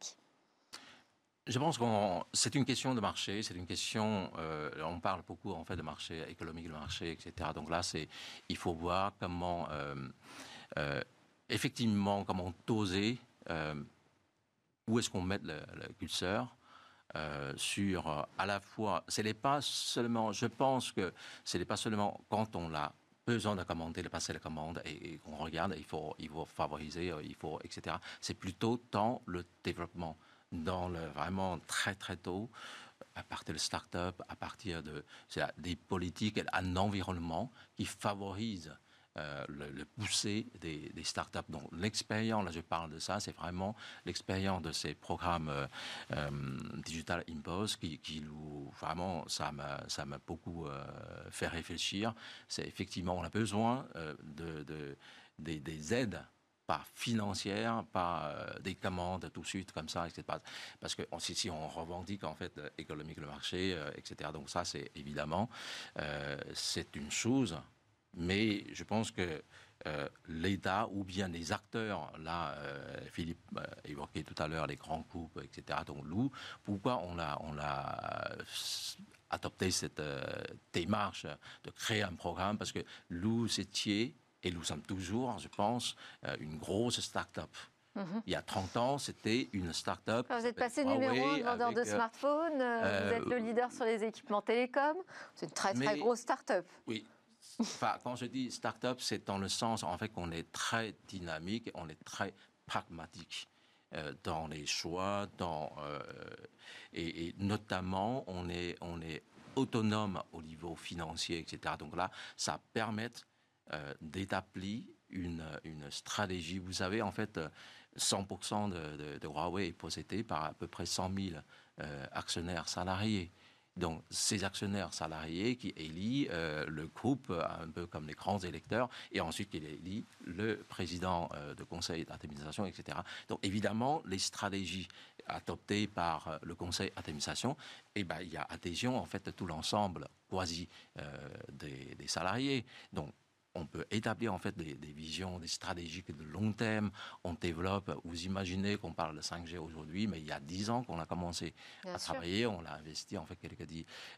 Je pense que c'est une question de marché, c'est une question. Euh, on parle beaucoup en fait de marché économique, de marché, etc. Donc là, il faut voir comment. Euh, effectivement, comment doser où est-ce qu'on met le, le curseur sur à la fois, ce n'est pas seulement, je pense que ce n'est pas seulement quand on a besoin de commander, de passer la commande et, qu'on regarde, il faut, il faut favoriser, il faut, etc. C'est plutôt dans le développement, dans le vraiment très très tôt, à partir de start-up, à partir de des politiques, un environnement qui favorise euh, le, pousser des, des startups. Donc l'expérience, là je parle de ça, c'est vraiment l'expérience de ces programmes euh, euh, Digital Impulse qui, qui vraiment, ça m'a, ça m'a beaucoup fait réfléchir. C'est effectivement, on a besoin de, de des, des aides pas financières, pas des commandes tout de suite comme ça, etc. Parce que si, si on revendique en fait économique le marché, etc. Donc ça, c'est évidemment, c'est une chose mais je pense que euh, l'État ou bien les acteurs, là, euh, Philippe euh, évoquait tout à l'heure les grands groupes, etc., donc nous, pourquoi on a, on a adopté cette démarche de créer un programme? Parce que nous étions, et nous sommes toujours, je pense, une grosse start-up. Mhm. Il y a 30 ans, c'était une start-up. Vous êtes passé numéro un vendeur de smartphones, vous êtes le leader sur les équipements télécoms. C'est une très très grosse start-up. Oui, Enfin, quand je dis start-up, c'est dans le sens en fait qu'on est très dynamique, on est très pragmatique euh, dans les choix, dans, euh, et, notamment on est, on est autonome au niveau financier, etc. Donc là, ça permet euh, d'établir une, une, stratégie. Vous savez, en fait, 100% de, de, Huawei est possédé par à peu près 100 000 actionnaires salariés. Donc, ces actionnaires salariés qui élient euh, le groupe, un peu comme les grands électeurs, et ensuite qui élit le président euh, de conseil d'administration, etc. Donc, évidemment, les stratégies adoptées par euh, le conseil d'administration, eh ben, il y a adhésion, en fait, de tout l'ensemble quasi des, des, salariés. Donc, on peut établir en fait des, visions, des stratégies de long terme. On développe. Vous imaginez qu'on parle de 5G aujourd'hui, mais il y a 10 ans qu'on a commencé à travailler, on a investi en fait quelques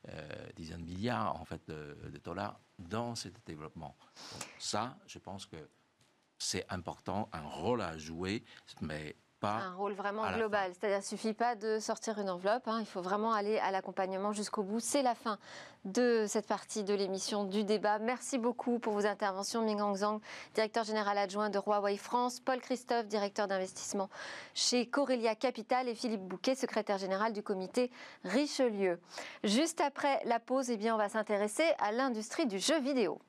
euh, dizaines de milliards en fait de, dollars dans ce développement. ça, je pense que c'est important, un rôle à jouer, mais un rôle vraiment global. C'est-à-dire qu'il ne suffit pas de sortir une enveloppe, hein. il faut vraiment aller à l'accompagnement jusqu'au bout. C'est la fin de cette partie de l'émission du débat. Merci beaucoup pour vos interventions. Ming Zhang, directeur général adjoint de Huawei France, Paul Christophe, directeur d'investissement chez Corelia Capital et Philippe Bouquet, secrétaire général du comité Richelieu. Juste après la pause, eh bien, on va s'intéresser à l'industrie du jeu vidéo.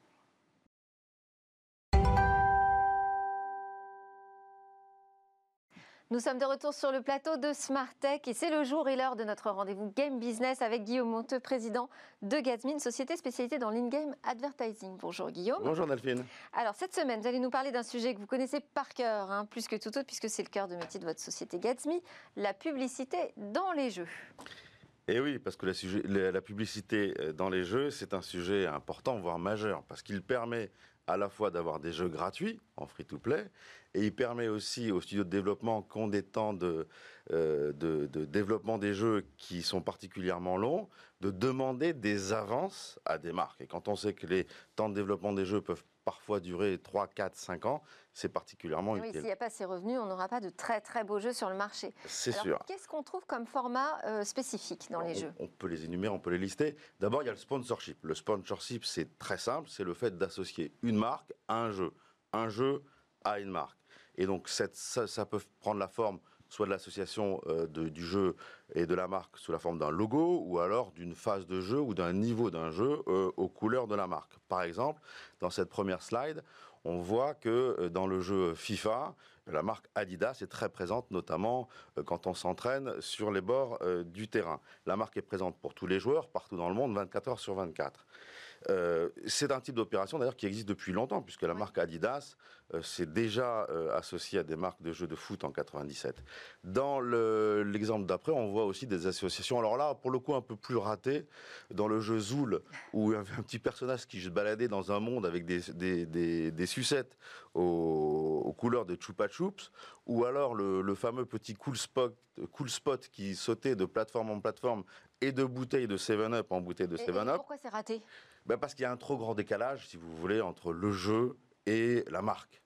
Nous sommes de retour sur le plateau de Smart Tech et c'est le jour et l'heure de notre rendez-vous Game Business avec Guillaume Monteux, président de Gazmin, société spécialisée dans l'in-game advertising. Bonjour Guillaume. Bonjour Delphine. Alors cette semaine, vous allez nous parler d'un sujet que vous connaissez par cœur, hein, plus que tout autre, puisque c'est le cœur de métier de votre société Gazmi, la publicité dans les jeux. Et eh oui, parce que la, la publicité euh, dans les jeux, c'est un sujet important, voire majeur, parce qu'il permet à la fois d'avoir des jeux gratuits en free-to-play, et il permet aussi aux studios de développement qui ont des temps de, euh, de, développement des jeux qui sont particulièrement longs, de demander des avances à des marques. Et quand on sait que les temps de développement des jeux peuvent parfois durer 3, 4, 5 ans, c'est particulièrement oui, utile. S'il n'y a pas ces revenus, on n'aura pas de très très beaux jeux sur le marché. C'est sûr. Qu'est-ce qu'on trouve comme format euh, spécifique dans les jeux? On peut les énumérer, on peut les lister. D'abord, il y a le sponsorship. Le sponsorship, c'est très simple, c'est le fait d'associer une marque à un jeu. Un jeu à une marque. Et donc, ça, peut prendre la forme soit de l'association euh, du jeu et de la marque sous la forme d'un logo, ou alors d'une phase de jeu ou d'un niveau d'un jeu euh, aux couleurs de la marque. Par exemple, dans cette première slide, on voit que euh, dans le jeu FIFA, la marque Adidas est très présente, notamment quand on s'entraîne sur les bords du terrain. La marque est présente pour tous les joueurs, partout dans le monde, 24 heures sur 24. Euh, c'est un type d'opération d'ailleurs qui existe depuis longtemps, puisque la marque Adidas euh, s'est déjà euh, associée à des marques de jeux de foot en 97. Dans l'exemple d'après, on voit aussi des associations, alors là, pour le coup, un peu plus ratées, dans le jeu Zool, où il y avait un petit personnage qui se baladait dans un monde avec des, sucettes aux, couleurs de Chupa Chups, ou alors le, fameux petit cool spot, cool spot qui sautait de plateforme en plateforme et de bouteille de 7-Up en bouteille de 7-Up. Pourquoi c'est raté? Ben Parce qu'il y a un trop grand décalage, si vous voulez, entre le jeu et la marque.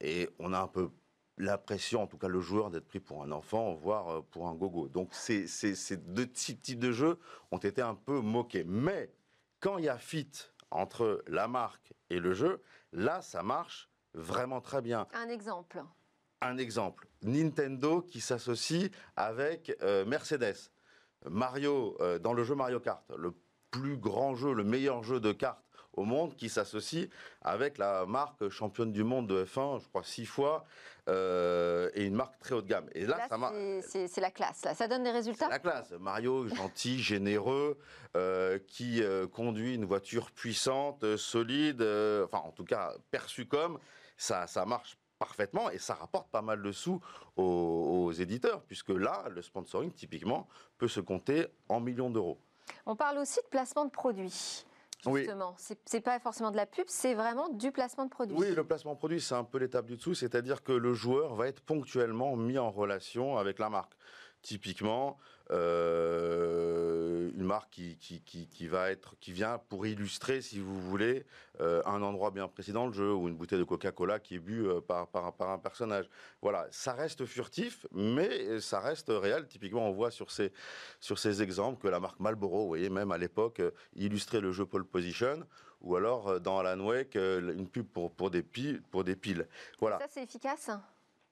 Et on a un peu l'impression, en tout cas le joueur, d'être pris pour un enfant, voire euh, pour un gogo. Donc ces, ces, ces deux types de jeux ont été un peu moqués. Mais quand il y a fit entre la marque et le jeu, là, ça marche vraiment très bien. Un exemple. Un exemple, Nintendo qui s'associe avec euh, Mercedes. Mario, euh, dans le jeu Mario Kart, le plus grand jeu, le meilleur jeu de cartes au monde, qui s'associe avec la marque championne du monde de F1, je crois six fois, euh, et une marque très haut de gamme. Et là, ça. C'est la classe, là. Ça donne des résultats La classe. Mario, gentil, généreux, euh, qui euh, conduit une voiture puissante, solide, enfin, en tout cas, perçue comme, ça, ça marche parfaitement et ça rapporte pas mal de sous aux, aux éditeurs, puisque là, le sponsoring, typiquement, peut se compter en millions d'euros. On parle aussi de placement de produits. Oui. Justement, c'est c'est pas forcément de la pub, c'est vraiment du placement de produits. Oui, le placement produit, c'est un peu l'étape du dessous, c'est-à-dire que le joueur va être ponctuellement mis en relation avec la marque. Typiquement, euh, une marque qui, qui, qui, va être, qui vient pour illustrer, si vous voulez, euh, un endroit bien précis dans le jeu ou une bouteille de Coca-Cola qui est bu euh, par, par, par un personnage. Voilà, ça reste furtif, mais ça reste réel. Typiquement, on voit sur ces, sur ces exemples que la marque Marlboro, vous voyez, même à l'époque, illustrait le jeu Pole Position ou alors dans Alan Wake, une pub pour, pour, des, piles, pour des piles. Voilà. Ça, c'est efficace?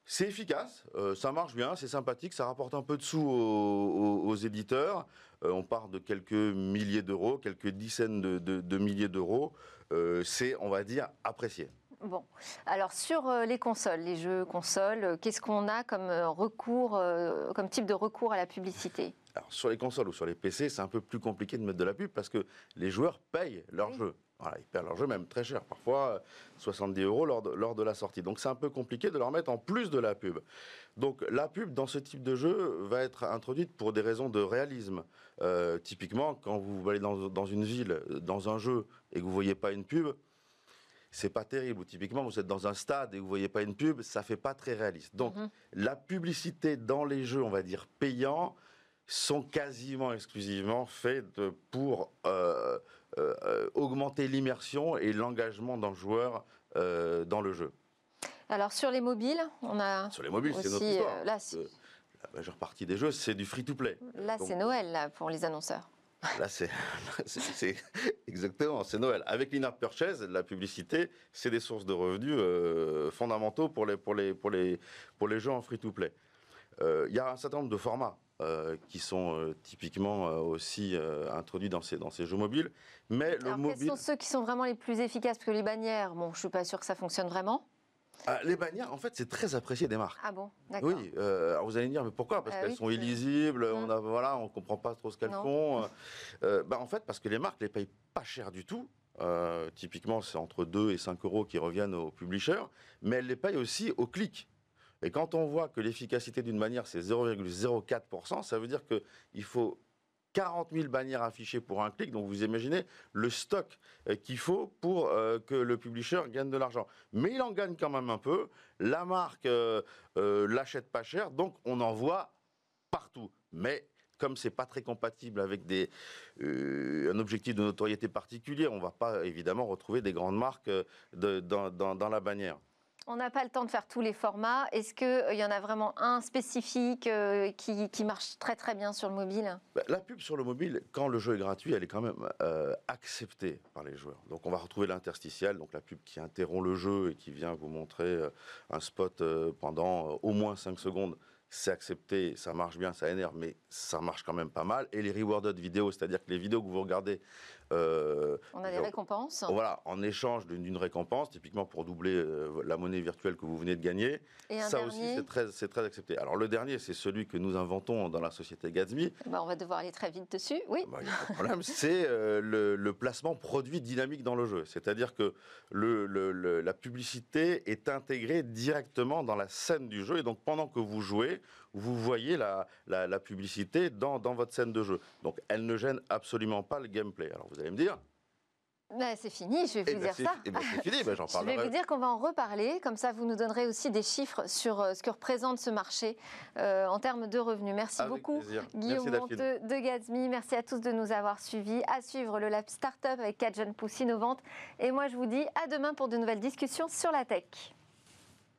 C'est efficace, euh, ça marche bien, c'est sympathique, ça rapporte un peu de sous aux, aux- aux éditeurs. Euh, on part de quelques milliers d'euros, quelques dizaines de, de- de milliers d'euros. Euh, c'est, on va dire, apprécié. Bon, alors sur les consoles, les jeux consoles, qu'est-ce qu'on a comme recours, comme type de recours à la publicité? Alors, sur les consoles ou sur les PC, c'est un peu plus compliqué de mettre de la pub parce que les joueurs payent leur Oui. jeu. Voilà, ils payent leur jeu même très cher, parfois euh, 70 euros lors de, lors de la sortie. Donc c'est un peu compliqué de leur mettre en plus de la pub. Donc la pub dans ce type de jeu va être introduite pour des raisons de réalisme. Euh, typiquement, quand vous allez dans, dans une ville, dans un jeu, et que vous voyez pas une pub, c'est pas terrible. Ou typiquement, vous êtes dans un stade et vous voyez pas une pub, ça fait pas très réaliste. Donc Mhm. la publicité dans les jeux, on va dire payants, sont quasiment exclusivement faites pour euh, euh, augmenter l'immersion et l'engagement d'un joueur euh, dans le jeu. Alors sur les mobiles, on a Sur les mobiles, c'est notre histoire. là, la majeure partie des jeux, c'est du free-to-play. là c'est Noël là, pour les annonceurs. Là, c'est exactement, c'est Noël. Avec l'in-app purchase, la publicité, c'est des sources de revenus euh, fondamentaux pour les, pour, les, pour, les, pour les jeux en free-to-play. Euh, Il y a un certain nombre de formats euh, qui sont euh, typiquement euh, aussi introduits dans ces, dans ces jeux mobiles. Mais le Alors quels mobile. sont ceux qui sont vraiment les plus efficaces? Parce que les bannières, bon, je suis pas sûre que ça fonctionne vraiment. Ah, les bannières, en fait, c'est très apprécié des marques. Ah bon, d'accord. Oui, euh, alors vous allez me dire, mais pourquoi? Parce Ah qu'elles oui, sont illisibles, on a, voilà, on comprend pas trop ce qu'elles font. bah, en fait, parce que les marques les payent pas cher du tout. Typiquement, c'est entre 2 et 5 euros qui reviennent aux publishers, mais elles les payent aussi au clic. Et quand on voit que l'efficacité d'une bannière, c'est 0,04%, ça veut dire qu'il faut 40 000 bannières affichées pour un clic. Donc vous imaginez le stock euh, qu'il faut pour euh, que le publisher gagne de l'argent. Mais il en gagne quand même un peu. La marque euh, l'achète pas cher, donc on en voit partout. Mais comme c'est pas très compatible avec un objectif de notoriété particulier, on va pas évidemment retrouver des grandes marques dans la bannière. On n'a pas le temps de faire tous les formats. Est-ce qu'il y en a vraiment un spécifique euh, qui, marche très très bien sur le mobile? Bah, La pub sur le mobile, quand le jeu est gratuit, elle est quand même euh, acceptée par les joueurs. Donc on va retrouver l'interstitiel, donc la pub qui interrompt le jeu et qui vient vous montrer euh, un spot euh, pendant euh, au moins 5 secondes. C'est accepté, ça marche bien, ça énerve, mais ça marche quand même pas mal. Et les rewarded vidéos, c'est-à-dire que les vidéos que vous regardez euh, On a des récompenses voilà, en échange d'une récompense, typiquement pour doubler euh, la monnaie virtuelle que vous venez de gagner, Et un ça aussi dernier c'est très, très accepté. Alors le dernier, c'est celui que nous inventons dans la société Gatsby, Bah, On va devoir aller très vite dessus. Oui. bah, pas de problème. C'est euh, le, le placement produit dynamique dans le jeu. C'est-à-dire que le- le- le- la publicité est intégrée directement dans la scène du jeu. Et donc, pendant que vous jouez, vous voyez la, la- la publicité dans, dans votre scène de jeu. Donc, elle ne gêne absolument pas le gameplay. Alors, vous allez me dire, Bah, c'est fini, je vais eh vous ben, dire ça. eh ben, c'est fini, ben, j'en Je vais parlerai. vous dire qu'on va en reparler, comme ça vous nous donnerez aussi des chiffres sur euh, ce que représente ce marché euh, en termes de revenus. Merci Avec beaucoup. plaisir. Guillaume Merci. Monteux de Gatsby, merci à tous de nous avoir suivis. À suivre le Lab Startup avec 4 jeunes pousses innovantes. Et moi je vous dis à demain pour de nouvelles discussions sur la tech.